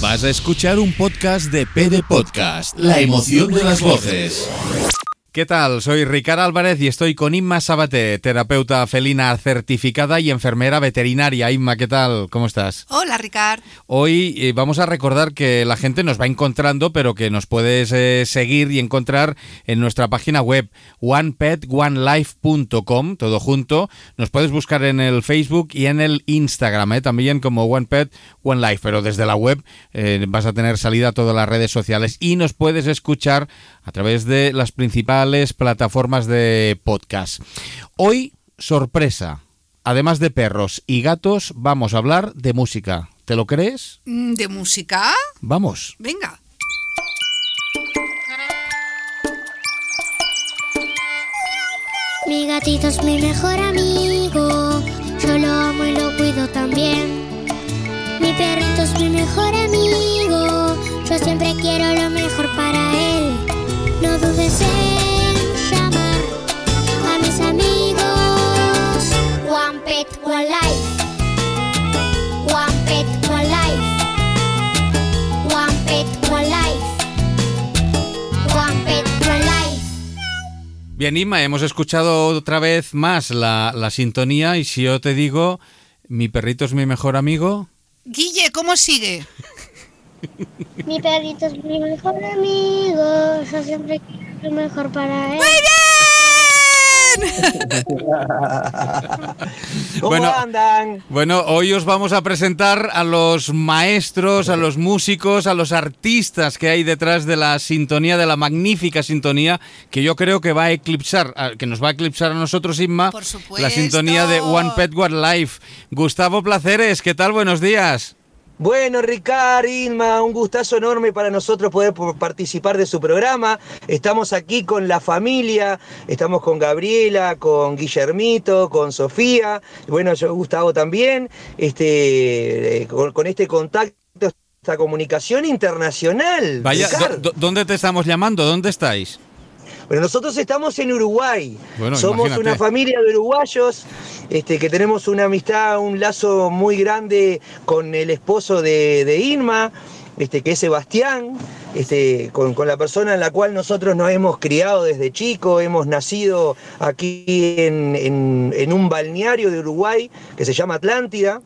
Vas a escuchar un podcast de PD Podcast, la emoción de las voces. ¿Qué tal? Soy Ricardo Álvarez y estoy con Inma Sabate, terapeuta felina certificada y enfermera veterinaria. Inma, ¿qué tal? ¿Cómo estás? Hola, Ricard. Hoy eh, vamos a recordar que la gente nos va encontrando, pero que nos puedes eh, seguir y encontrar en nuestra página web onepetonelife.com, todo junto. Nos puedes buscar en el Facebook y en el Instagram, eh, también como One Pet, One Life, pero desde la web vas a tener salida a todas las redes sociales y nos puedes escuchar a través de las principales plataformas de podcast. Hoy, sorpresa. Además de perros y gatos, vamos a hablar de música. ¿Te lo crees? Mm, ¿De música? Vamos. Venga. Mi gatito es mi mejor amigo, yo lo amo y lo cuido también. Mi perrito es mi mejor amigo, yo siempre quiero lo mejor para él. No dudes en Bien, Inma, hemos escuchado otra vez más la, la sintonía y si yo te digo, mi perrito es mi mejor amigo. Guille, ¿cómo sigue? Mi perrito es mi mejor amigo, yo siempre quiero lo mejor para él. ¿Cómo Bueno. andan? Bueno, hoy os vamos a presentar a los maestros, a los músicos, a los artistas que hay detrás de la sintonía, de la magnífica sintonía que yo creo que va a eclipsar, que nos va a eclipsar a nosotros, Inma, Por la sintonía de One Pet One Life. Gustavo Placeres, ¿qué tal? Buenos días. Bueno, Ricard, Inma, un gustazo enorme para nosotros poder po- participar de su programa. Estamos aquí con la familia, estamos con Gabriela, con Guillermito, con Sofía, bueno, yo Gustavo también, este, eh, con, con este contacto, esta comunicación internacional. Vaya, ¿dónde te estamos llamando? ¿Dónde estáis? Bueno, nosotros estamos en Uruguay. Bueno, Somos imagínate. una familia de uruguayos este, que tenemos una amistad, un lazo muy grande con el esposo de, de Irma, este, que es Sebastián, este, con, con la persona en la cual nosotros nos hemos criado desde chico. Hemos nacido aquí en, en- en un balneario de Uruguay que se llama Atlántida.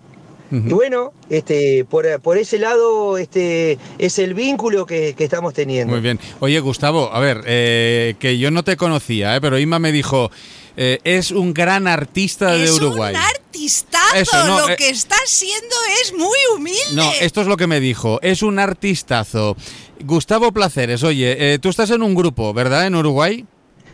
Y bueno, este, por, por ese lado este, es el vínculo que, que estamos teniendo. Muy bien. Oye, Gustavo, a ver, eh, que yo no te conocía, eh, pero Inma me dijo, eh, es un gran artista de es Uruguay. un artistazo. Eso, no, Lo eh. que está siendo es muy humilde. No, esto es lo que me dijo, es un artistazo. Gustavo Placeres, oye, eh, tú estás en un grupo, ¿verdad? En Uruguay.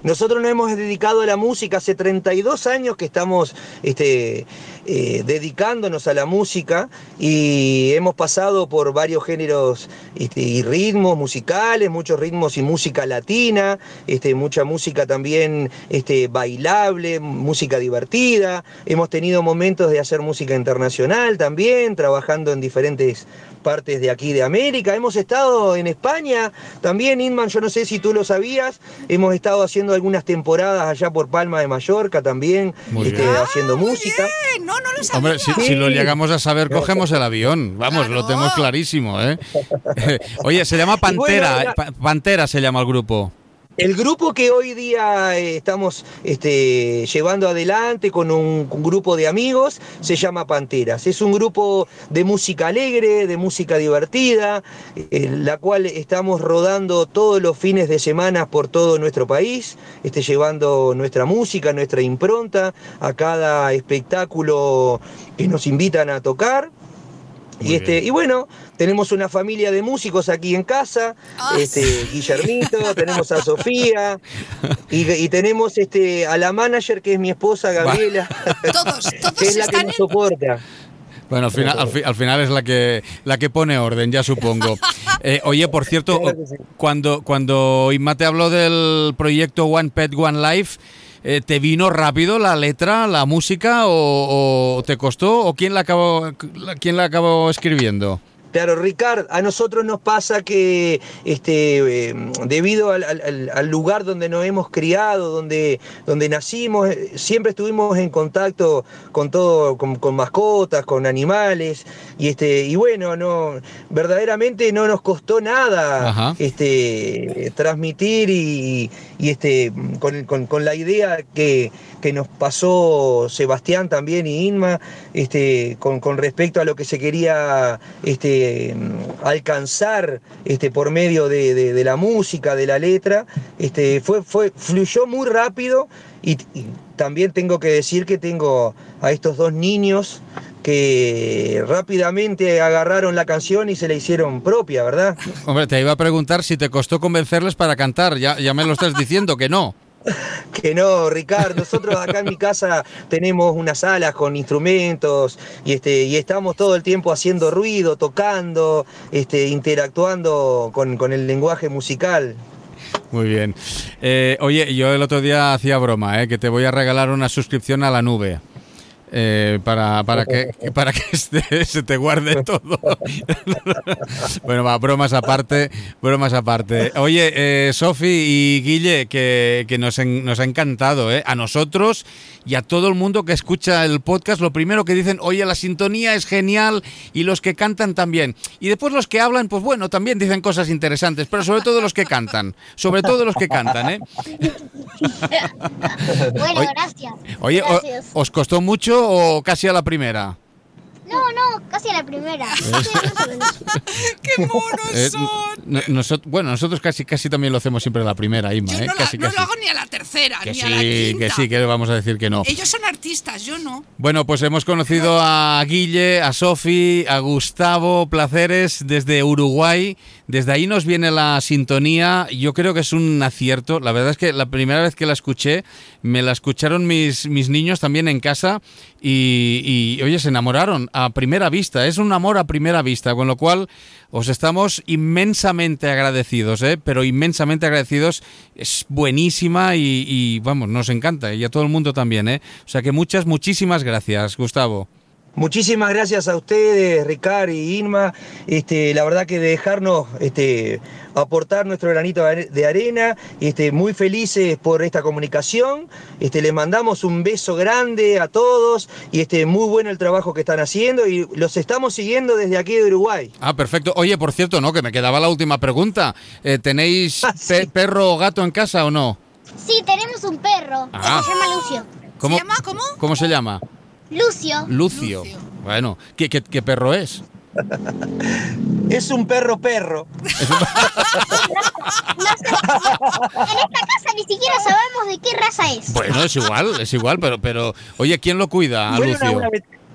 Nosotros nos hemos dedicado a la música, hace 32 años que estamos este, eh, dedicándonos a la música y hemos pasado por varios géneros este, y ritmos musicales, muchos ritmos y música latina, este, mucha música también este, bailable, música divertida. Hemos tenido momentos de hacer música internacional también, trabajando en diferentes partes de aquí de América. Hemos estado en España también, Inman, yo no sé si tú lo sabías, hemos estado haciendo algunas temporadas allá por Palma de Mallorca también, este, haciendo Muy música. bien. No, no lo sabía. Hombre, si, si lo llegamos a saber, cogemos el avión. Vamos, lo tenemos clarísimo, ¿eh? Oye, se llama Pantera, bueno, Pantera se llama el grupo. El grupo que hoy día eh, estamos este, llevando adelante con un, grupo de amigos se llama Panteras. Es un grupo de música alegre, de música divertida, eh, la cual estamos rodando todos los fines de semana por todo nuestro país, este, llevando nuestra música, nuestra impronta a cada espectáculo que nos invitan a tocar. Muy Y, este, bien. y bueno, tenemos una familia de músicos aquí en casa, Ah, este, Guillermito, tenemos a Sofía y, y tenemos este, a la manager que es mi esposa Gabriela, Todos, todos que es la que nos soporta. Bueno, al final, al, fi- al final es la que la que pone orden, ya supongo. Eh, oye, por cierto, Claro sí. cuando, cuando Inma te habló del proyecto One Pet One Life, eh, ¿te vino rápido la letra, la música o, o te costó? ¿O quién la acabó, quién la acabó escribiendo? Claro, Ricard, a nosotros nos pasa que este, eh, debido al, al- al lugar donde nos hemos criado, donde, donde nacimos, eh, siempre estuvimos en contacto con todo, con, con mascotas, con animales, y este, y bueno, no, verdaderamente no nos costó nada Ajá. este, transmitir y, y, este, con, con- con la idea que, que nos pasó Sebastián también y Inma, este, con, con respecto a lo que se quería este, alcanzar este, por medio de, de- la música, de la letra, este, fue, fue, fluyó muy rápido y también tengo que decir que tengo a estos dos niños que rápidamente agarraron la canción y se la hicieron propia, ¿verdad? Hombre, te iba a preguntar si te costó convencerles para cantar. Ya, ya me lo estás diciendo que no. Que no, Ricardo, nosotros acá en mi casa tenemos una sala con instrumentos y, este, y estamos todo el tiempo haciendo ruido, tocando, este, interactuando con, con el lenguaje musical. Muy bien. Eh, oye, yo el otro día hacía broma, ¿eh? que te voy a regalar una suscripción a la nube. Eh, para, para que para que este- se te guarde todo. bueno, va, bromas aparte, bromas aparte. Oye, eh, Sofi y Guille, que, que nos, en- nos ha encantado, ¿eh? A nosotros y a todo el mundo que escucha el podcast, lo primero que dicen, oye, la sintonía es genial y los que cantan también. Y después los que hablan, pues bueno, también dicen cosas interesantes, pero sobre todo los que cantan, sobre todo los que cantan, ¿eh? Bueno, Oye- gracias. Oye, o-. ¿os costó mucho o casi a la primera? No, no, casi a la primera. ¡Qué monos Eh, son! no- nosot- bueno, nosotros casi casi también lo hacemos siempre a la primera, Inma, Yo ¿eh? no, la- casi, no casi. lo hago ni a la tercera, que ni sí, a la quinta. que sí, que vamos a decir que no. Ellos son artistas, yo no. Bueno, pues hemos conocido a Guille, a Sofi, a Gustavo Placeres desde Uruguay. Desde ahí nos viene la sintonía. Yo creo que es un acierto. La verdad es que la primera vez que la escuché, me la escucharon mis, mis niños también en casa y, oye, se enamoraron a primera vista. Es un amor a primera vista, con lo cual os estamos inmensamente agradecidos, ¿eh? pero inmensamente agradecidos. Es buenísima y, y, vamos, nos encanta y a todo el mundo también. ¿eh? O sea que muchas, muchísimas gracias, Gustavo. Muchísimas gracias a ustedes, Ricard y Inma. Este, la verdad que de dejarnos este, aportar nuestro granito de are- de arena. Este, muy felices por esta comunicación. Este, les mandamos un beso grande a todos y este, muy bueno el trabajo que están haciendo y los estamos siguiendo desde aquí de Uruguay. Ah, perfecto. Oye, por cierto, no, que me quedaba la última pregunta. Eh, ¿Tenéis Ah, pe- perro o gato en casa o no? Sí, tenemos un perro. Ah. Se llama Lucio. ¿Cómo ¿Se llama cómo? ¿Cómo se llama? Lucio. Lucio. Lucio. Bueno, ¿qué, qué, qué perro es? Es un perro perro. En esta casa ni siquiera sabemos de qué raza es. Bueno, es igual, es igual, pero, pero oye, ¿quién lo cuida a Lucio? una- una-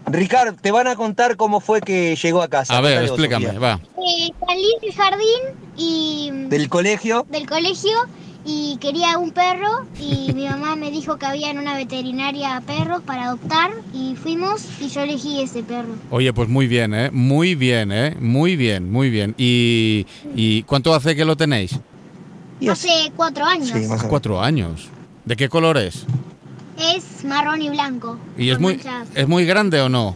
Ricard, te van a contar cómo fue que llegó a casa. A ver, vos, explícame, Sofía. va. Eh, salí del jardín y Del colegio. del colegio y quería un perro y mi mamá me dijo que había en una veterinaria perros para adoptar y fuimos y yo elegí ese perro. Oye, pues muy bien, ¿eh? Muy bien, ¿eh? Muy bien, muy bien. ¿Y, y cuánto hace que lo tenéis? Hace cuatro años. Sí, o menos. Cuatro años. ¿De qué color es? Es marrón y blanco. ¿Y es muy, manchas. es muy grande o no?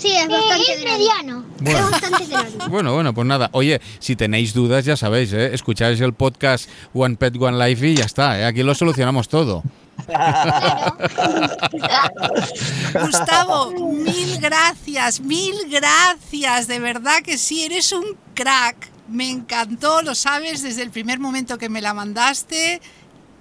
Sí, es bastante es mediano. Bueno. Es bastante grande. Bueno, bueno, pues nada. Oye, si tenéis dudas, ya sabéis, ¿eh? Escucháis el podcast One Pet, One Life y ya está, ¿eh? Aquí lo solucionamos todo. Gustavo, mil gracias, mil gracias. De verdad que sí, eres un crack. Me encantó, lo sabes desde el primer momento que me la mandaste.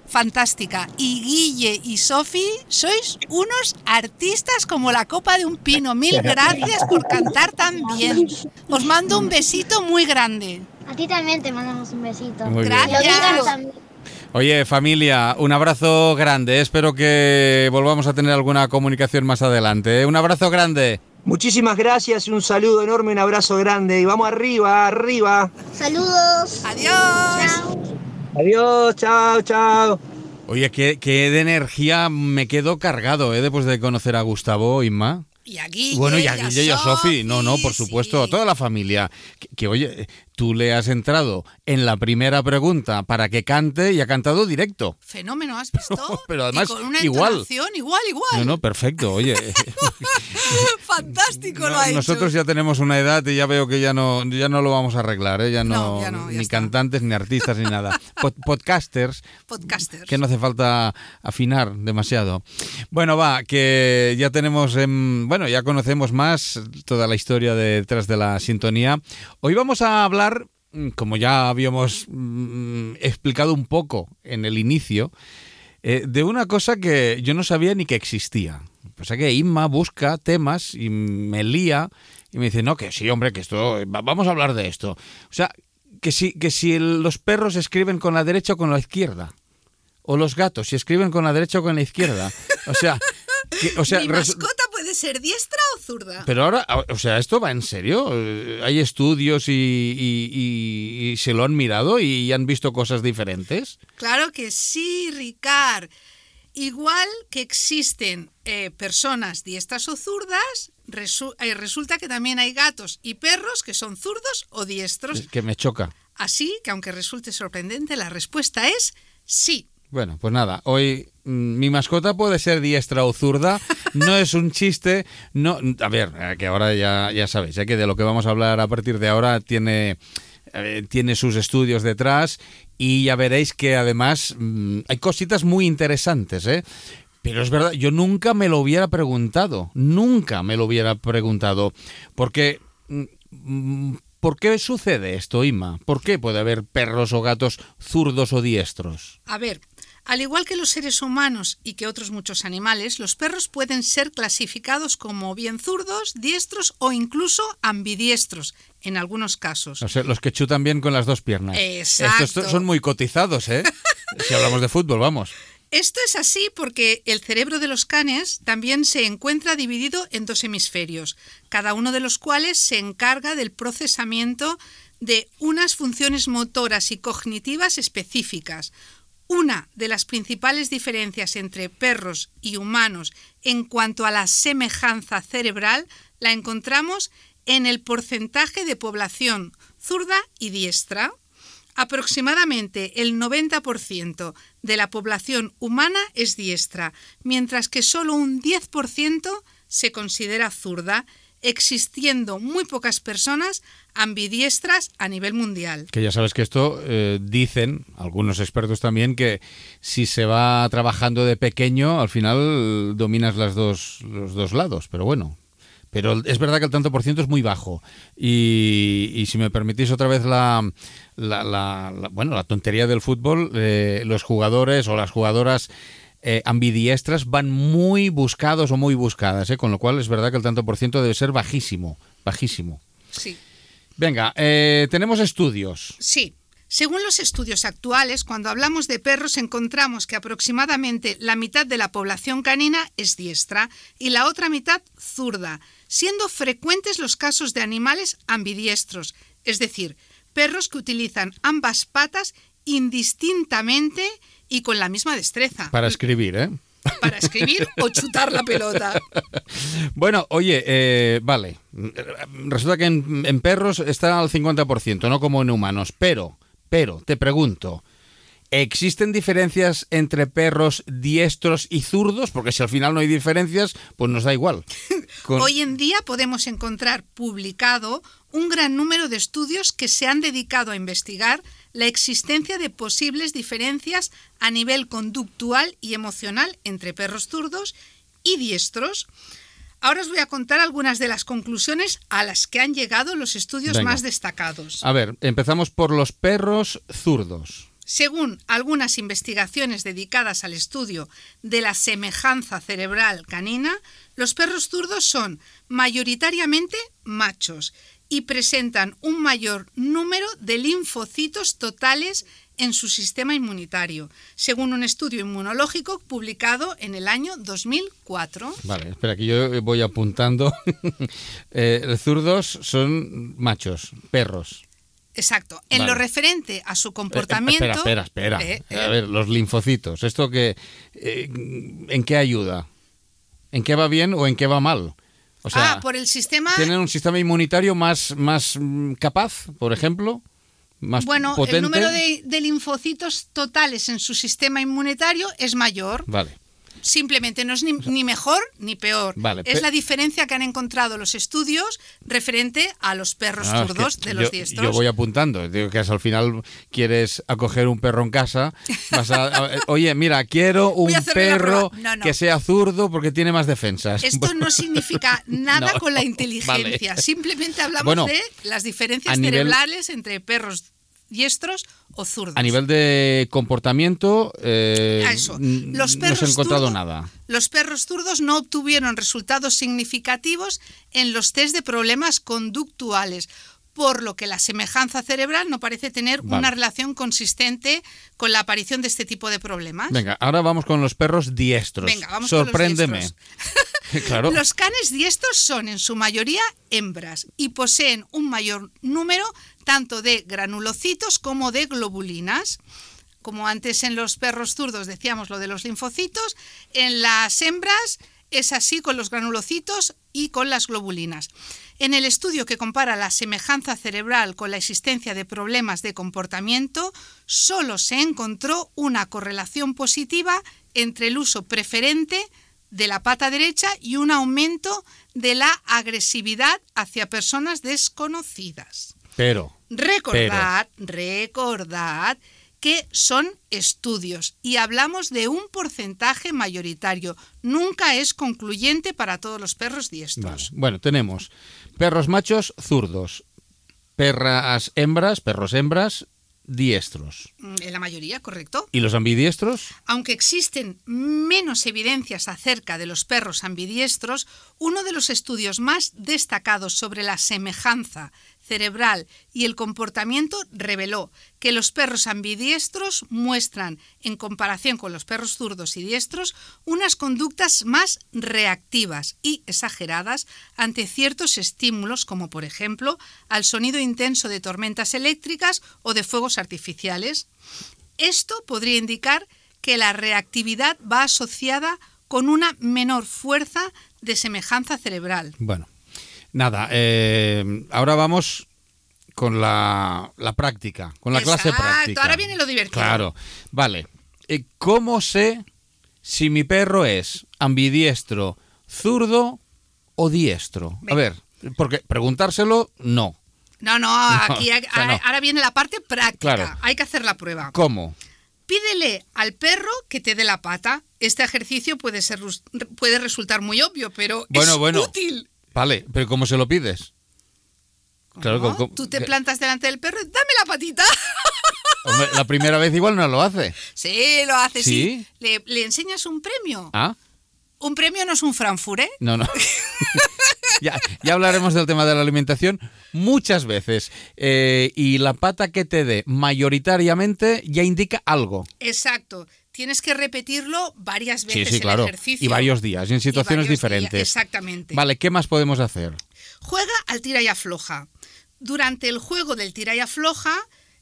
Fantástica. Y Guille y Sofi, sois unos artistas como la copa de un pino. Mil gracias por cantar tan bien. Os mando un besito muy grande. A ti también te mandamos un besito. Muy. Gracias. Oye, familia, un abrazo grande. Espero que volvamos a tener alguna comunicación más adelante. Un abrazo grande. Muchísimas gracias y un saludo enorme, un abrazo grande. Y vamos arriba, arriba. Saludos. Adiós. Chao. Adiós, chao, chao. Oye, qué, qué de energía me quedo cargado, ¿eh? Después de conocer a Gustavo, Inma. Y a Guille, Bueno, y a Guille y a Sofi. No, no, por sí. supuesto, a toda la familia. Que, que, oye, tú le has entrado en la primera pregunta para que cante y ha cantado directo. Fenómeno, ¿has visto? Pero además, y con una igual. igual, igual. No, no, perfecto, oye. Fantástico No, lo ha hecho. nosotros ya tenemos una edad y ya veo que ya no, ya no lo vamos a arreglar, ¿eh? ya, no, No, ya no, ya ni está. cantantes, ni artistas, ni nada. Pod- podcasters, Podcasters. que no hace falta afinar demasiado. Bueno, va, que ya tenemos, em, bueno, ya conocemos más toda la historia detrás de la sintonía. Hoy vamos a hablar, mm, como ya habíamos mm, explicado un poco en el inicio, eh, de una cosa que yo no sabía ni que existía. O sea que Inma busca temas y me lía y me dice, no, que sí, hombre, que esto, va- vamos a hablar de esto. O sea, que si, que si el- los perros escriben con la derecha o con la izquierda. O los gatos, si escriben con la derecha o con la izquierda. O sea, que- o sea Mi mascota puede ser diestra o zurda. pero ahora, o sea, ¿esto va en serio? Eh, ¿Hay estudios y, y- y- y se lo han mirado y han visto cosas diferentes? Claro que sí, Ricard. Igual que existen eh, personas diestras o zurdas, resu- eh, resulta que también hay gatos y perros que son zurdos o diestros. Es que me choca. Así que aunque resulte sorprendente, la respuesta es sí. Bueno, pues nada, hoy mm, mi mascota puede ser diestra o zurda, no es un chiste, no, a ver, eh, que ahora ya, ya sabéis, eh, que de lo que vamos a hablar a partir de ahora tiene, eh, tiene sus estudios detrás y ya veréis que además mm, hay cositas muy interesantes, ¿eh? Pero es verdad, yo nunca me lo hubiera preguntado, nunca me lo hubiera preguntado, porque... mm, ¿Por qué sucede esto, Ima? ¿Por qué puede haber perros o gatos zurdos o diestros? A ver, al igual que los seres humanos y que otros muchos animales, los perros pueden ser clasificados como bien zurdos, diestros o incluso ambidiestros en algunos casos. O sea, los que chutan bien con las dos piernas. Exacto. Estos son muy cotizados, ¿eh? si hablamos de fútbol, vamos. Esto es así porque el cerebro de los canes también se encuentra dividido en dos hemisferios, cada uno de los cuales se encarga del procesamiento de unas funciones motoras y cognitivas específicas. Una de las principales diferencias entre perros y humanos en cuanto a la semejanza cerebral la encontramos en el porcentaje de población zurda y diestra. Aproximadamente el 90% de la población humana es diestra, mientras que solo un 10% se considera zurda, existiendo muy pocas personas ambidiestras a nivel mundial. Que ya sabes que esto eh, dicen algunos expertos también que si se va trabajando de pequeño, al final dominas las dos, los dos lados. Pero bueno, pero es verdad que el tanto por ciento es muy bajo. Y, si me permitís otra vez la, la, la- la- bueno, la tontería del fútbol, eh, los jugadores o las jugadoras eh, ambidiestras van muy buscados o muy buscadas, ¿eh? con lo cual es verdad que el tanto por ciento debe ser bajísimo, bajísimo. Sí. Venga, eh, tenemos estudios. Sí. Según los estudios actuales, cuando hablamos de perros encontramos que aproximadamente la mitad de la población canina es diestra y la otra mitad zurda, siendo frecuentes los casos de animales ambidiestros, es decir, perros que utilizan ambas patas indistintamente y con la misma destreza Para escribir, ¿eh? para escribir o chutar la pelota. Bueno, oye, eh, vale. Resulta que en, en perros está al 50%, no como en humanos. Pero, pero, te pregunto, ¿existen diferencias entre perros diestros y zurdos? Porque si al final no hay diferencias, pues nos da igual. Con- Hoy en día podemos encontrar publicado un gran número de estudios que se han dedicado a investigar la existencia de posibles diferencias a nivel conductual y emocional entre perros zurdos y diestros. Ahora os voy a contar algunas de las conclusiones a las que han llegado los estudios Venga. más destacados. A ver, empezamos por los perros zurdos. Según algunas investigaciones dedicadas al estudio de la semejanza cerebral canina, los perros zurdos son mayoritariamente machos y presentan un mayor número de linfocitos totales en su sistema inmunitario, según un estudio inmunológico publicado en el año 2004. Vale, espera, que yo voy apuntando. Eh, zurdos son machos, perros. Exacto. En Vale. lo referente a su Eh, comportamiento... espera, espera, espera. Eh, A ver, los linfocitos. ¿Esto que, en qué ayuda? ¿En qué va bien o en qué va mal? O sea, ah, por el sistema... ¿tienen un sistema inmunitario más, más mm, capaz, por ejemplo? más Bueno, potente. el número de, de linfocitos totales en su sistema inmunitario es mayor. Vale. Simplemente no es ni, ni mejor ni peor. Vale, es la diferencia que han encontrado los estudios referente a los perros es zurdos que de los yo, diestros. Yo voy apuntando. Digo que al final quieres acoger un perro en casa, vas a, oye, mira, quiero un perro prueba. No, no. que sea zurdo porque tiene más defensas. Esto no significa nada con la inteligencia. vale. Simplemente hablamos Bueno, de las diferencias nivel- cerebrales entre perros diestros o zurdos. A nivel de comportamiento, eh, eso. Los no se ha perros encontrado nada. Los perros zurdos no obtuvieron resultados significativos en los test de problemas conductuales, por lo que la semejanza cerebral no parece tener Vale. una relación consistente con la aparición de este tipo de problemas. Venga, ahora vamos con los perros diestros. Venga, vamos con los diestros. claro. Los canes diestros son en su mayoría hembras y poseen un mayor número tanto de granulocitos como de globulinas. Como antes en los perros zurdos decíamos lo de los linfocitos, en las hembras es así con los granulocitos y con las globulinas. En el estudio que compara la semejanza cerebral con la existencia de problemas de comportamiento, solo se encontró una correlación positiva entre el uso preferente de la pata derecha y un aumento de la agresividad hacia personas desconocidas. Pero, Recordad, recordad que son estudios y hablamos de un porcentaje mayoritario. Nunca es concluyente para todos los perros vale. diestros. bueno, tenemos perros machos zurdos, perras hembras, perros hembras diestros. Mm, En la mayoría, ¿correcto? ¿Y los ambidiestros? Aunque existen menos evidencias acerca de los perros ambidiestros, uno de los estudios más destacados sobre la semejanza cerebral y el comportamiento reveló que los perros ambidiestros muestran, en comparación con los perros zurdos y diestros, unas conductas más reactivas y exageradas ante ciertos estímulos, como por ejemplo al sonido intenso de tormentas eléctricas o de fuegos artificiales. Esto podría indicar que la reactividad va asociada con una menor fuerza de semejanza cerebral. Bueno, nada, eh, ahora vamos con la, la práctica, con la clase práctica. ahora viene lo divertido. Claro, vale. Eh, ¿Cómo sé si mi perro es ambidiestro, zurdo o diestro? A ver, porque preguntárselo, no. No, no, aquí o sea, no. ahora viene la parte práctica. Claro. Hay que hacer la prueba. ¿Cómo? Pídele al perro que te dé la pata. Este ejercicio puede, ser, puede resultar muy obvio, pero Bueno, es bueno. útil. Vale, pero ¿cómo se lo pides? Claro, Tú te plantas delante del perro dame la patita. Hombre, la primera vez igual no lo hace. Sí, lo hace, sí. ¿Sí? Le, le enseñas un premio. ¿Ah? Un premio no es un Frankfurt, ¿eh? No, no. ya, ya hablaremos del tema de la alimentación muchas veces. Eh, y la pata que te dé mayoritariamente ya indica algo. Exacto. Tienes que repetirlo varias Sí, veces sí, el claro. ejercicio. Y varios días, y en situaciones días, diferentes. exactamente. Vale, ¿qué más podemos hacer? Juega al tira y afloja. Durante el juego del tira y afloja,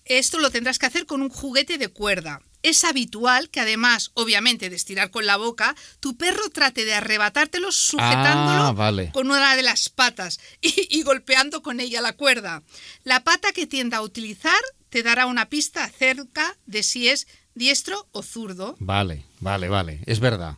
esto lo tendrás que hacer con un juguete de cuerda. Es habitual que además, obviamente, de estirar con la boca, tu perro trate de arrebatártelo sujetándolo Ah, vale. con una de las patas y, y golpeando con ella la cuerda. La pata que tienda a utilizar te dará una pista acerca de si es diestro o zurdo. Vale, vale, vale. Es verdad.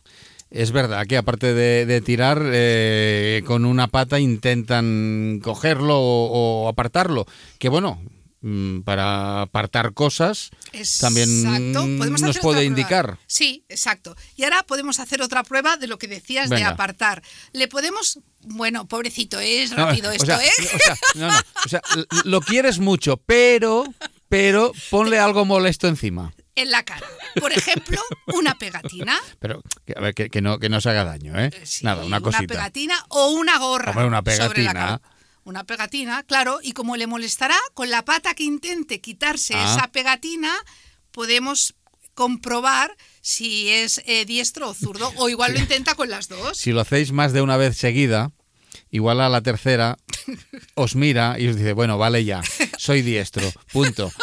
Es verdad que aparte de, de tirar eh, con una pata intentan cogerlo o, o apartarlo. Que bueno, mm, para apartar cosas también Exacto. Nos puede prueba. indicar. Sí, exacto. Y ahora podemos hacer otra prueba de lo que decías de apartar. Le podemos, bueno, pobrecito, es rápido esto, sea, ¿eh? o sea, no, no, o sea, lo quieres mucho, pero, pero ponle algo molesto encima. En la cara. Por ejemplo, una pegatina. Pero, a ver, que, que no, que no se haga daño, ¿eh? Sí, Nada, una cosita. pegatina o una gorra. Hombre, una sobre la pegatina. cara. Una pegatina, claro, y como le molestará, con la pata que intente quitarse Ah. esa pegatina, podemos comprobar si es eh, diestro o zurdo, o igual lo intenta con las dos. Si lo hacéis más de una vez seguida, igual a la tercera os mira y os dice, bueno, vale ya, soy diestro, punto.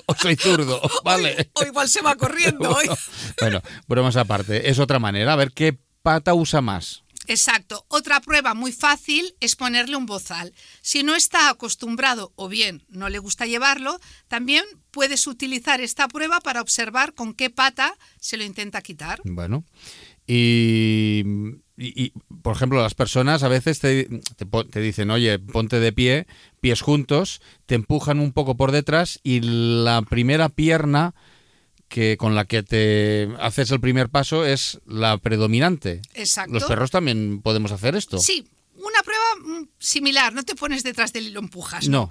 O soy zurdo, vale. O igual se va corriendo. ¿eh? Bueno, bromas aparte, es otra manera. A ver qué pata usa más. Exacto. Otra prueba muy fácil es ponerle un bozal. Si no está acostumbrado o bien no le gusta llevarlo, también puedes utilizar esta prueba para observar con qué pata se lo intenta quitar. Bueno. Y, y- y, por ejemplo, las personas a veces te, te te dicen, oye, ponte de pie, pies juntos, te empujan un poco por detrás y la primera pierna que con la que te haces el primer paso es la predominante. Exacto. Los perros también podemos hacer esto. Sí, una prueba mm, similar. No te pones detrás del hilo, empujas. No.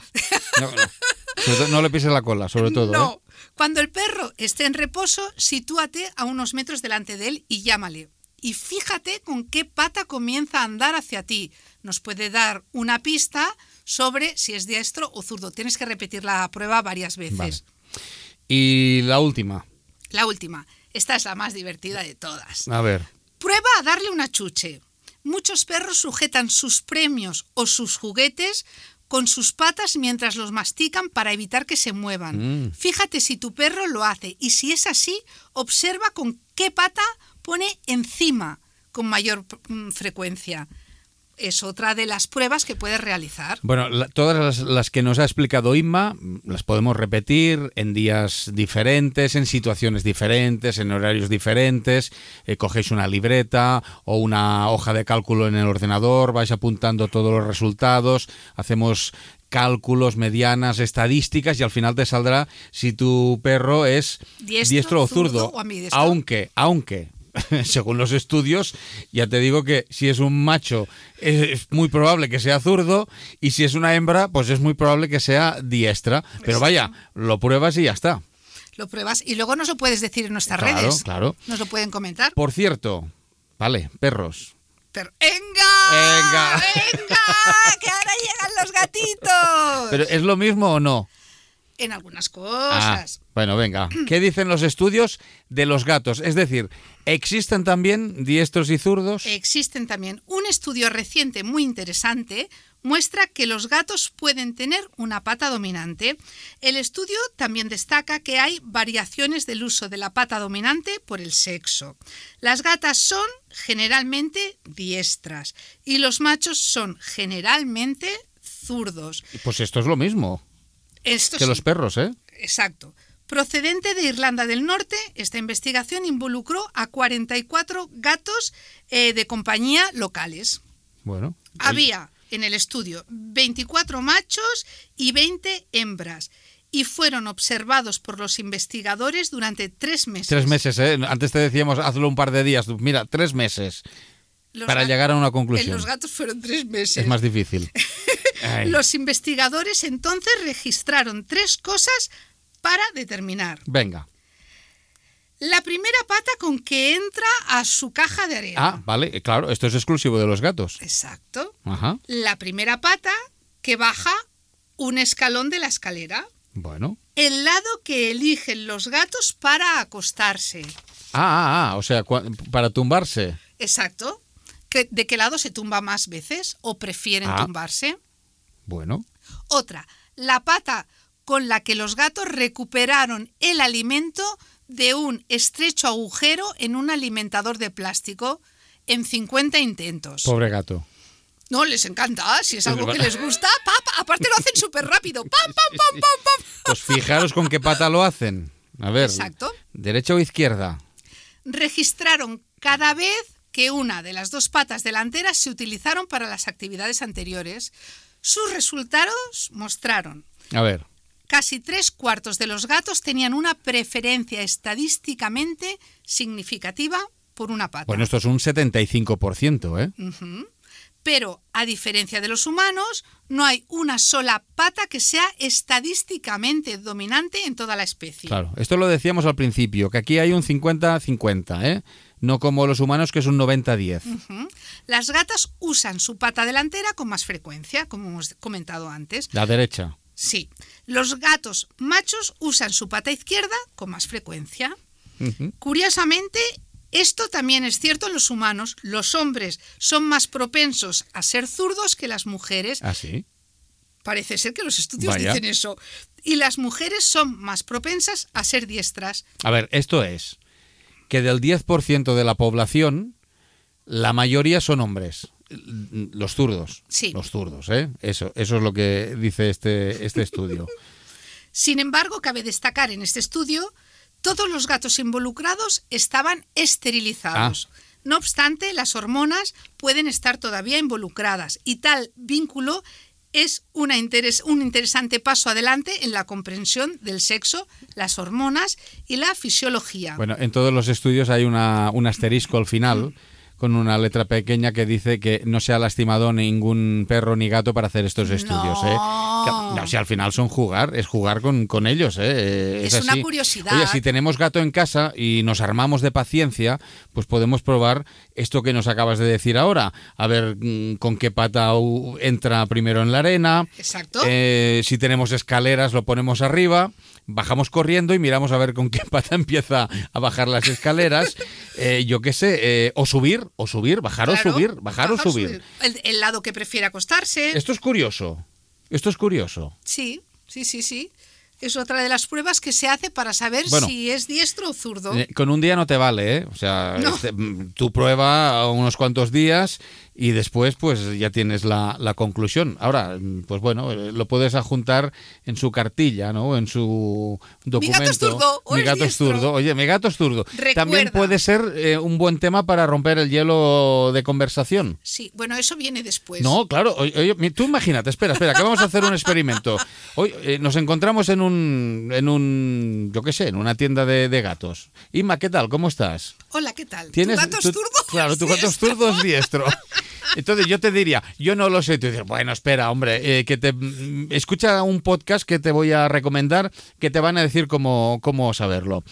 No, le pises la cola, sobre todo. ¿eh? No. Cuando el perro esté en reposo, sitúate a unos metros delante de él y llámale. Y fíjate con qué pata comienza a andar hacia ti. Nos puede dar una pista sobre si es diestro o zurdo. Tienes que repetir la prueba varias veces. Vale. Y la última. La última. Esta es la más divertida de todas. A ver. Prueba a darle una chuche. Muchos perros sujetan sus premios o sus juguetes con sus patas mientras los mastican para evitar que se muevan. Mm. Fíjate si tu perro lo hace y si es así, observa con qué pata pone encima con mayor mm, frecuencia. Es otra de las pruebas que puedes realizar. Bueno, la- todas las, las que nos ha explicado Inma mm, las podemos repetir en días diferentes, en situaciones diferentes, en horarios diferentes. Eh, cogéis una libreta o una hoja de cálculo en el ordenador, vais apuntando todos los resultados, hacemos cálculos, medianas, estadísticas y al final te saldrá si tu perro es Diestro, o zurdo zurdo. o ambidestro. Aunque, aunque, según los estudios, ya te digo que si es un macho es muy probable que sea zurdo y si es una hembra, pues es muy probable que sea diestra. Pero vaya, lo pruebas y ya está. Lo pruebas y luego nos lo puedes decir en nuestras Claro, redes. claro. Nos lo pueden comentar. Por cierto, vale, perros. Pero, ¡Venga! Venga. ¡Venga! ¡Que ahora llegan los gatitos! ¿Pero es lo mismo o no? En algunas Ah, cosas. bueno, venga. ¿Qué dicen los estudios de los gatos? Es decir, ¿existen también diestros y zurdos? Existen también. Un estudio reciente muy interesante muestra que los gatos pueden tener una pata dominante. El estudio también destaca que hay variaciones del uso de la pata dominante por el sexo. Las gatas son generalmente diestras y los machos son generalmente zurdos. Pues esto es lo mismo Esto que sí. los perros, ¿eh? Exacto. Procedente de Irlanda del Norte, esta investigación involucró a 44 gatos eh, de compañía locales. Bueno. Había en el estudio 24 machos y 20 hembras y fueron observados por los investigadores durante tres meses. Tres meses, ¿eh? Antes te decíamos, hazlo un par de días. Mira, tres meses Los para ga- llegar a una En conclusión. los gatos fueron tres meses. Es más difícil. Ay, Los investigadores entonces registraron tres cosas para determinar. Venga. La primera pata con que entra a su caja de arena. Ah, vale, eh, claro, esto es exclusivo de los gatos. Exacto. Ajá. La primera pata que baja un escalón de la escalera. Bueno. El lado que eligen los gatos para acostarse. Ah, ah, ah, o sea, para tumbarse. Exacto. Que- ¿De qué lado se tumba más veces o prefieren Ah. tumbarse? Bueno. Otra, la pata con la que los gatos recuperaron el alimento de un estrecho agujero en un alimentador de plástico en 50 intentos. Pobre gato. No, les encanta, si es algo que les gusta, pap, aparte lo hacen súper rápido. ¡Pam, pam, pam, pam, pam! Pues fijaros con qué pata lo hacen. A ver. Exacto. ¿Derecha o izquierda? Registraron cada vez que una de las dos patas delanteras se utilizaron para las actividades anteriores. Sus resultados mostraron A ver. casi tres cuartos de los gatos tenían una preferencia estadísticamente significativa por una pata. Bueno, esto es un 75%, ¿eh? Ujú. Pero, a diferencia de los humanos, no hay una sola pata que sea estadísticamente dominante en toda la especie. Claro, esto lo decíamos al principio, que aquí hay un 50-50, ¿eh? No como los humanos que es un 90-10. Ujú. Las gatas usan su pata delantera con más frecuencia, como hemos comentado antes. La derecha. Sí. Los gatos machos usan su pata izquierda con más frecuencia. Curiosamente, esto también es cierto en los humanos. Los hombres son más propensos a ser zurdos que las mujeres. Ah, sí. Parece ser que los estudios Vaya. dicen eso. Y las mujeres son más propensas a ser diestras. A ver, esto es que del 10% de la población, la mayoría son hombres. Los zurdos. Sí. Los zurdos, ¿eh? Eso, eso es lo que dice este, este estudio. Sin embargo, cabe destacar en este estudio, todos los gatos involucrados estaban esterilizados. Ah. No obstante, las hormonas pueden estar todavía involucradas y tal vínculo es una interes- un interesante paso adelante en la comprensión del sexo, las hormonas y la fisiología. Bueno, en todos los estudios hay una, un asterisco al final con una letra pequeña que dice que no se ha lastimado ningún perro ni gato para hacer estos estudios. ¿eh? Que- no, si al final son jugar, es jugar con, con ellos. ¿eh? Es una así. curiosidad. Oye, si tenemos gato en casa y nos armamos de paciencia, pues podemos probar esto que nos acabas de decir ahora. A ver mm, con qué pata entra primero en la arena. Exacto. Eh, si tenemos escaleras, lo ponemos arriba, bajamos corriendo y miramos a ver con qué pata empieza a bajar las escaleras. Eh, yo qué sé, eh, o subir, o subir, bajar Claro, o subir, bajar o subir. El, el lado que prefiere acostarse. Esto es curioso. Esto es curioso. Sí, sí, sí, sí. Es otra de las pruebas que se hace para saber Bueno. si es diestro o zurdo. Eh, con un día no te vale, ¿eh? O sea, No. este, mm, tú prueba unos cuantos días y después pues ya tienes la, la conclusión. Ahora, pues bueno, eh, lo puedes adjuntar en su cartilla, ¿no? En su documento. gato es zurdo, Mi gato es zurdo. Oye, mi gato es zurdo. Recuerda. También puede ser eh, un buen tema para romper el hielo de conversación. Sí, bueno, eso viene después. No, claro. Oye, oye, mi- tú imagínate, espera, espera, que vamos a hacer un experimento. Hoy eh, nos encontramos en un, en un, yo qué sé, en una tienda de, de gatos. Inma, ¿qué tal? ¿Cómo estás? Hola, ¿qué tal? ¿Tienes, ¿Tu gato es zurdo? Claro, tu gato es zurdo es diestro. Entonces yo te diría, yo no lo sé. Tú dices, bueno, espera, hombre, eh, que te mm, escucha un podcast que te voy a recomendar que te van a decir cómo, cómo saberlo.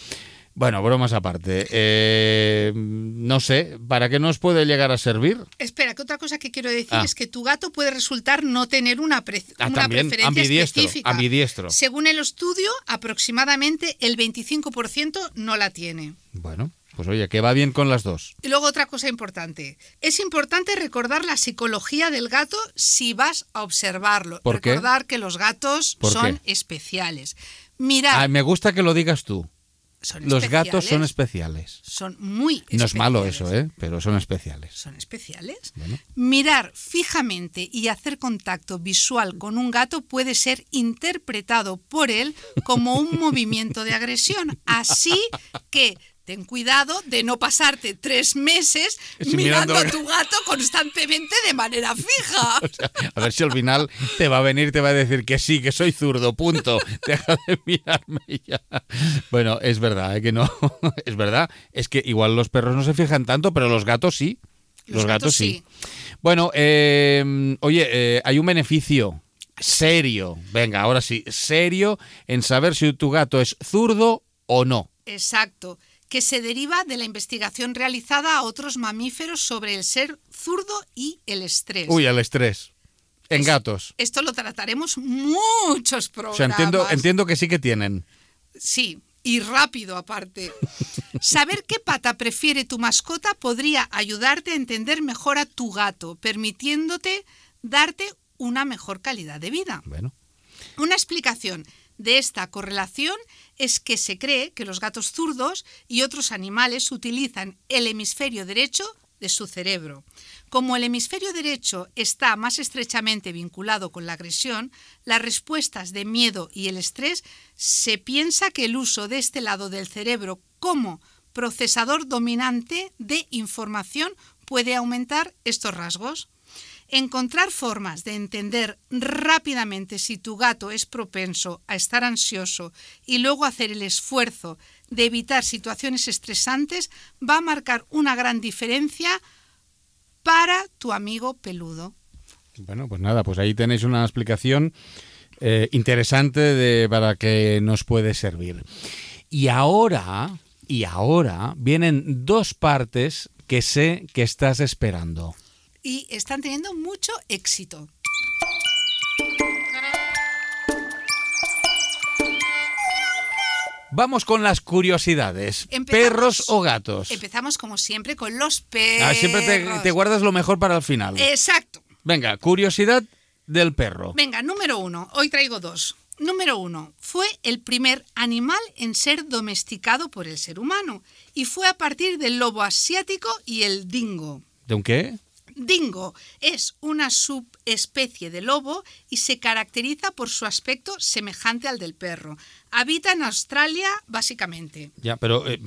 Bueno, bromas aparte. Eh, no sé, ¿para qué nos puede llegar a servir? Espera, que otra cosa que quiero decir Ah. es que tu gato puede resultar no tener una, pre- Ah, una también, preferencia ambidiestro, específica. ambidiestro. Según el estudio, aproximadamente el 25% no la tiene. Bueno, pues oye, que va bien con las dos. Y luego otra cosa importante. Es importante recordar la psicología del gato si vas a observarlo. ¿Por qué? recordar que los gatos ¿Por son qué? especiales. Mirar, Ah, me gusta que lo digas tú. son Los gatos son especiales. especiales. Son muy especiales. No es malo eso, ¿eh? Pero son especiales. Son especiales. Bueno. Mirar fijamente y hacer contacto visual con un gato puede ser interpretado por él como un movimiento de agresión. Así que ten cuidado de no pasarte tres meses mirando mirando- a tu gato constantemente de manera fija. A ver si al final te va a venir, te va a decir que sí, que soy zurdo, punto. Deja de mirarme ya. Bueno, es verdad, ¿eh? que no. Es verdad. Es que igual los perros no se fijan tanto, pero los gatos sí. Los, gatos, sí. Bueno, eh, oye, eh, hay un beneficio serio. Venga, ahora sí, serio en saber si tu gato es zurdo o no. Exacto, que se deriva de la investigación realizada a otros mamíferos sobre el ser zurdo y el estrés. Uy, el estrés. En Es- gatos. Esto lo trataremos muchos O programas. sea, entiendo, entiendo que sí que tienen. Sí, y rápido aparte. Saber qué pata prefiere tu mascota podría ayudarte a entender mejor a tu gato, permitiéndote darte una mejor calidad de vida. Bueno. Una explicación de esta correlación es que se cree que los gatos zurdos y otros animales utilizan el hemisferio derecho de su cerebro. Como el hemisferio derecho está más estrechamente vinculado con la agresión, las respuestas de miedo y el estrés, se piensa que el uso de este lado del cerebro como procesador dominante de información puede aumentar estos rasgos. Encontrar formas de entender rápidamente si tu gato es propenso a estar ansioso y luego hacer el esfuerzo de evitar situaciones estresantes va a marcar una gran diferencia para tu amigo peludo. Bueno, pues nada, pues ahí tenéis una explicación eh, interesante de, para que nos puede servir. Y ahora, y ahora vienen dos partes que sé que estás esperando. Y están teniendo mucho éxito. Vamos con las curiosidades. Empezamos- ¿Perros o gatos? Empezamos como siempre con los perros. Ah, siempre te, te guardas lo mejor para el final. Exacto. Venga, curiosidad del perro. Venga, número uno. Hoy traigo dos. Número uno. Fue el primer animal en ser domesticado por el ser humano y fue a partir del lobo asiático y el dingo. ¿De un qué? Dingo es una subespecie de lobo y se caracteriza por su aspecto semejante al del perro. Habita en Australia básicamente. Ya, pero... eh,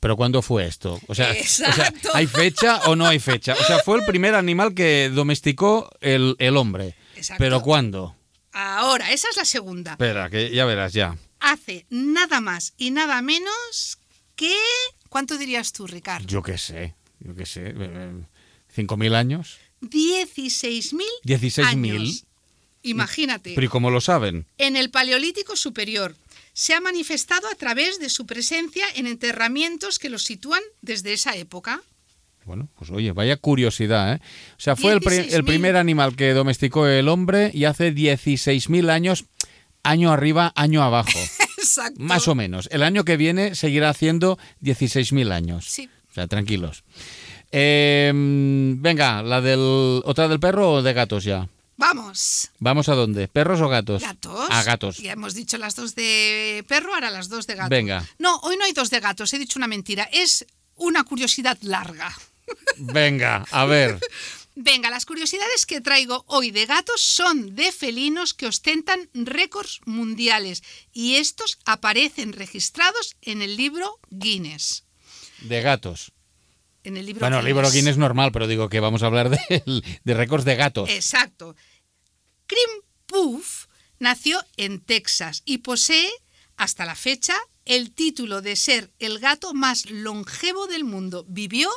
¿Pero cuándo fue esto? O sea, o sea. ¿hay fecha o no hay fecha? O sea, fue el primer animal que domesticó el, el hombre. Exacto. ¿Pero cuándo? Ahora, esa es la segunda. Espera, que ya verás, ya. Hace nada más y nada menos que... ¿Cuánto dirías tú, Ricardo? Yo qué sé, yo qué sé. Eh, ¿5.000 años? 16.000 16.000. años. Imagínate. ¿Pero y cómo lo saben? En el Paleolítico Superior se ha manifestado a través de su presencia en enterramientos que los sitúan desde esa época. Bueno, pues oye, vaya curiosidad, ¿eh? O sea, fue el, pri- 16.000. el primer animal que domesticó el hombre y hace 16.000 años, año arriba, año abajo. Exacto. Más o menos. El año que viene seguirá haciendo 16.000 años. Sí. O sea, tranquilos. Eh, venga, la del otra del perro o de gatos ya. Vamos. ¿Vamos a dónde? ¿Perros o gatos? Gatos. A gatos. Ya hemos dicho las dos de perro, ahora las dos de gato. Venga. No, hoy no hay dos de gatos, he dicho una mentira. Es una curiosidad larga. Venga, a ver. Venga, las curiosidades que traigo hoy de gatos son de felinos que ostentan récords mundiales y estos aparecen registrados en el libro Guinness. De gatos. En el libro Bueno, el libro Guinness normal, pero digo que vamos a hablar de, de récords de gatos. Exacto. Krim Puff nació en Texas y posee, hasta la fecha, el título de ser el gato más longevo del mundo. Vivió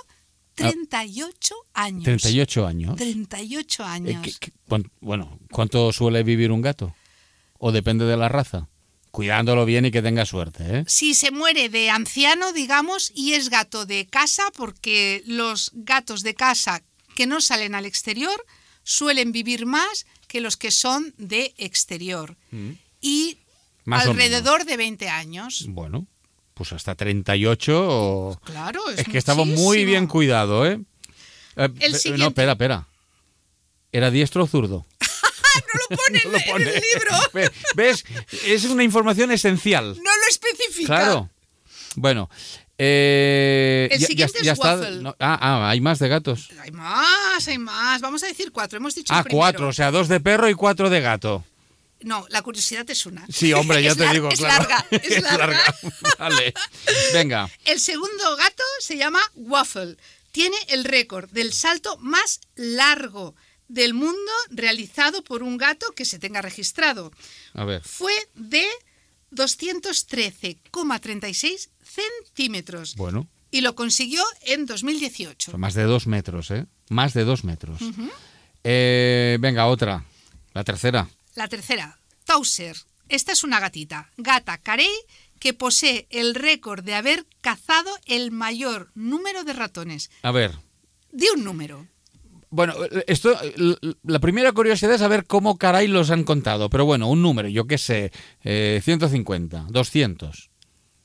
38 años. 38 años. 38 Eh, años. ¿qué- qué- bueno, ¿cuánto suele vivir un gato? ¿O depende de la raza? Cuidándolo bien y que tenga suerte, ¿eh? Si se muere de anciano, digamos, y es gato de casa, porque los gatos de casa que no salen al exterior suelen vivir más que los que son de exterior. Y Mm. Más o alrededor de 20 años. Bueno, pues hasta 38. o- Claro, es, Es que estaba muy bien cuidado, ¿eh? Eh, El siguiente. No, espera, espera. ¿Era diestro o zurdo? Lo pone en, lo en pone. el libro. Ve- ¿Ves? Es una información esencial. No lo especifica. Claro. Bueno. eh, El ya- ya- siguiente es está. waffle. No, ah, ah, hay más de gatos. Hay más, hay más. Vamos a decir cuatro. Hemos dicho el Ah, primero. cuatro, o sea, dos de perro y cuatro de gato. No, la curiosidad es una. Sí, hombre, ya te digo, es claro. larga, es larga. Vale. Venga. El segundo gato se llama Waffle. Tiene el récord del salto más largo del mundo realizado por un gato que se tenga registrado. A ver. Fue de 213,36 centímetros Bueno, y lo consiguió en 2018. son más de dos metros, ¿eh? Más de dos metros. Eh, venga, otra. La tercera. La tercera, Tauser. Esta es una gatita, gata carey, que posee el récord de haber cazado el mayor número de ratones. A ver. De un número. Bueno, esto, l- la primera curiosidad es saber cómo caray los han contado. Pero bueno, un número, yo qué sé, eh, 150, 200,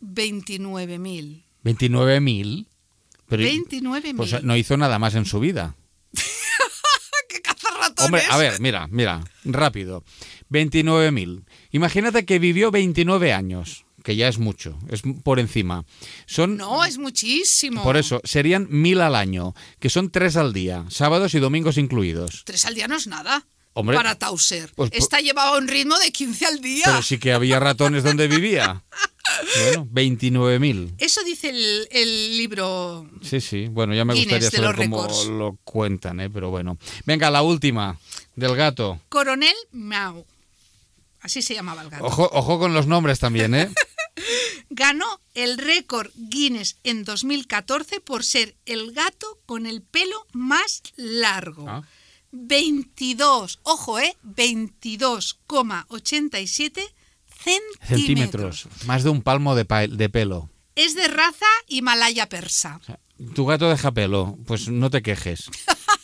29.000. 29.000. Pero, 29.000. Pues no hizo nada más en su vida. ¡Qué cazarratones! Hombre, a ver, mira, mira, rápido. 29.000. Imagínate que vivió 29 años, que ya es mucho, es por encima. Son No, es muchísimo. Por eso, serían mil al año, que son tres al día, sábados y domingos incluidos. Tres al día no es nada. Hombre, para Tauser. pues, Esta llevaba un ritmo de 15 al día. Pero sí que había ratones donde vivía. Bueno, 29.000. Eso dice el, el libro. Sí, sí. Bueno, ya me gustaría saber cómo lo cuentan, ¿eh? Pero bueno. Venga, la última, del gato. Coronel Mau. Así se llamaba el gato. Ojo, ojo con los nombres también, ¿eh? Ganó el récord Guinness en 2014 por ser el gato con el pelo más largo. Ah. 22, ojo, ¿eh? 22,87 centímetros. Centímetros. Más de un palmo de, pa- de pelo. Es de raza himalaya persa. O sea, tu gato deja pelo, pues no te quejes.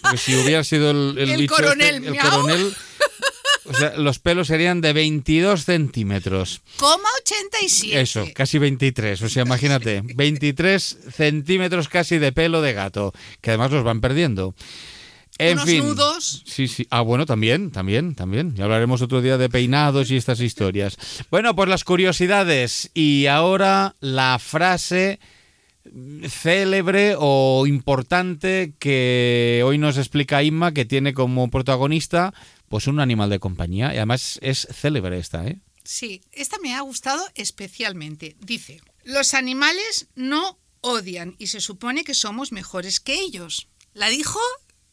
Porque si hubiera sido el, el El bicho coronel este, el coronel, o sea, los pelos serían de 22 centímetros. Coma 87. Eso, casi 23. O sea, imagínate, 23 centímetros casi de pelo de gato, que además los van perdiendo. En Unos fin. nudos. Sí, sí. Ah, bueno, también, también, también. Ya hablaremos otro día de peinados y estas historias. Bueno, pues las curiosidades. Y ahora la frase célebre o importante que hoy nos explica Inma que tiene como protagonista pues un animal de compañía y además es célebre esta, ¿eh? Sí, esta me ha gustado especialmente. Dice, los animales no odian y se supone que somos mejores que ellos. ¿La dijo?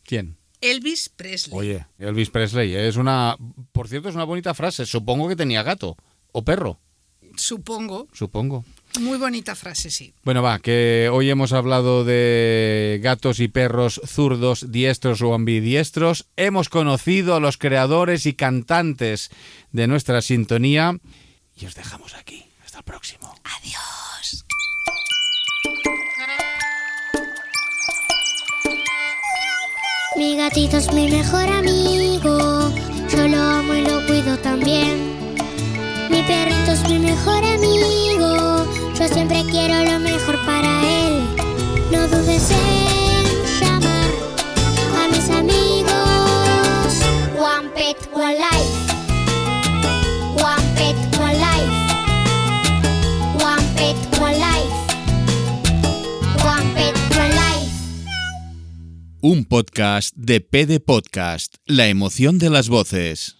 ¿Quién? Elvis Presley. Oye, Elvis Presley, es una, por cierto, es una bonita frase. Supongo que tenía gato o perro. Supongo. Supongo. Muy bonita frase, sí. Bueno, va, que hoy hemos hablado de gatos y perros zurdos, diestros o ambidiestros. Hemos conocido a los creadores y cantantes de nuestra sintonía y os dejamos aquí. Hasta el próximo. Adiós. Mi gatito es mi mejor amigo, yo lo amo y lo cuido también. Mi perrito es mi mejor amigo, yo siempre quiero lo mejor para él. No dudes en llamar a mis amigos. One pet, one life. One pet, one life. One pet, one life. One pet, one life. Un podcast de PD Podcast, la emoción de las voces.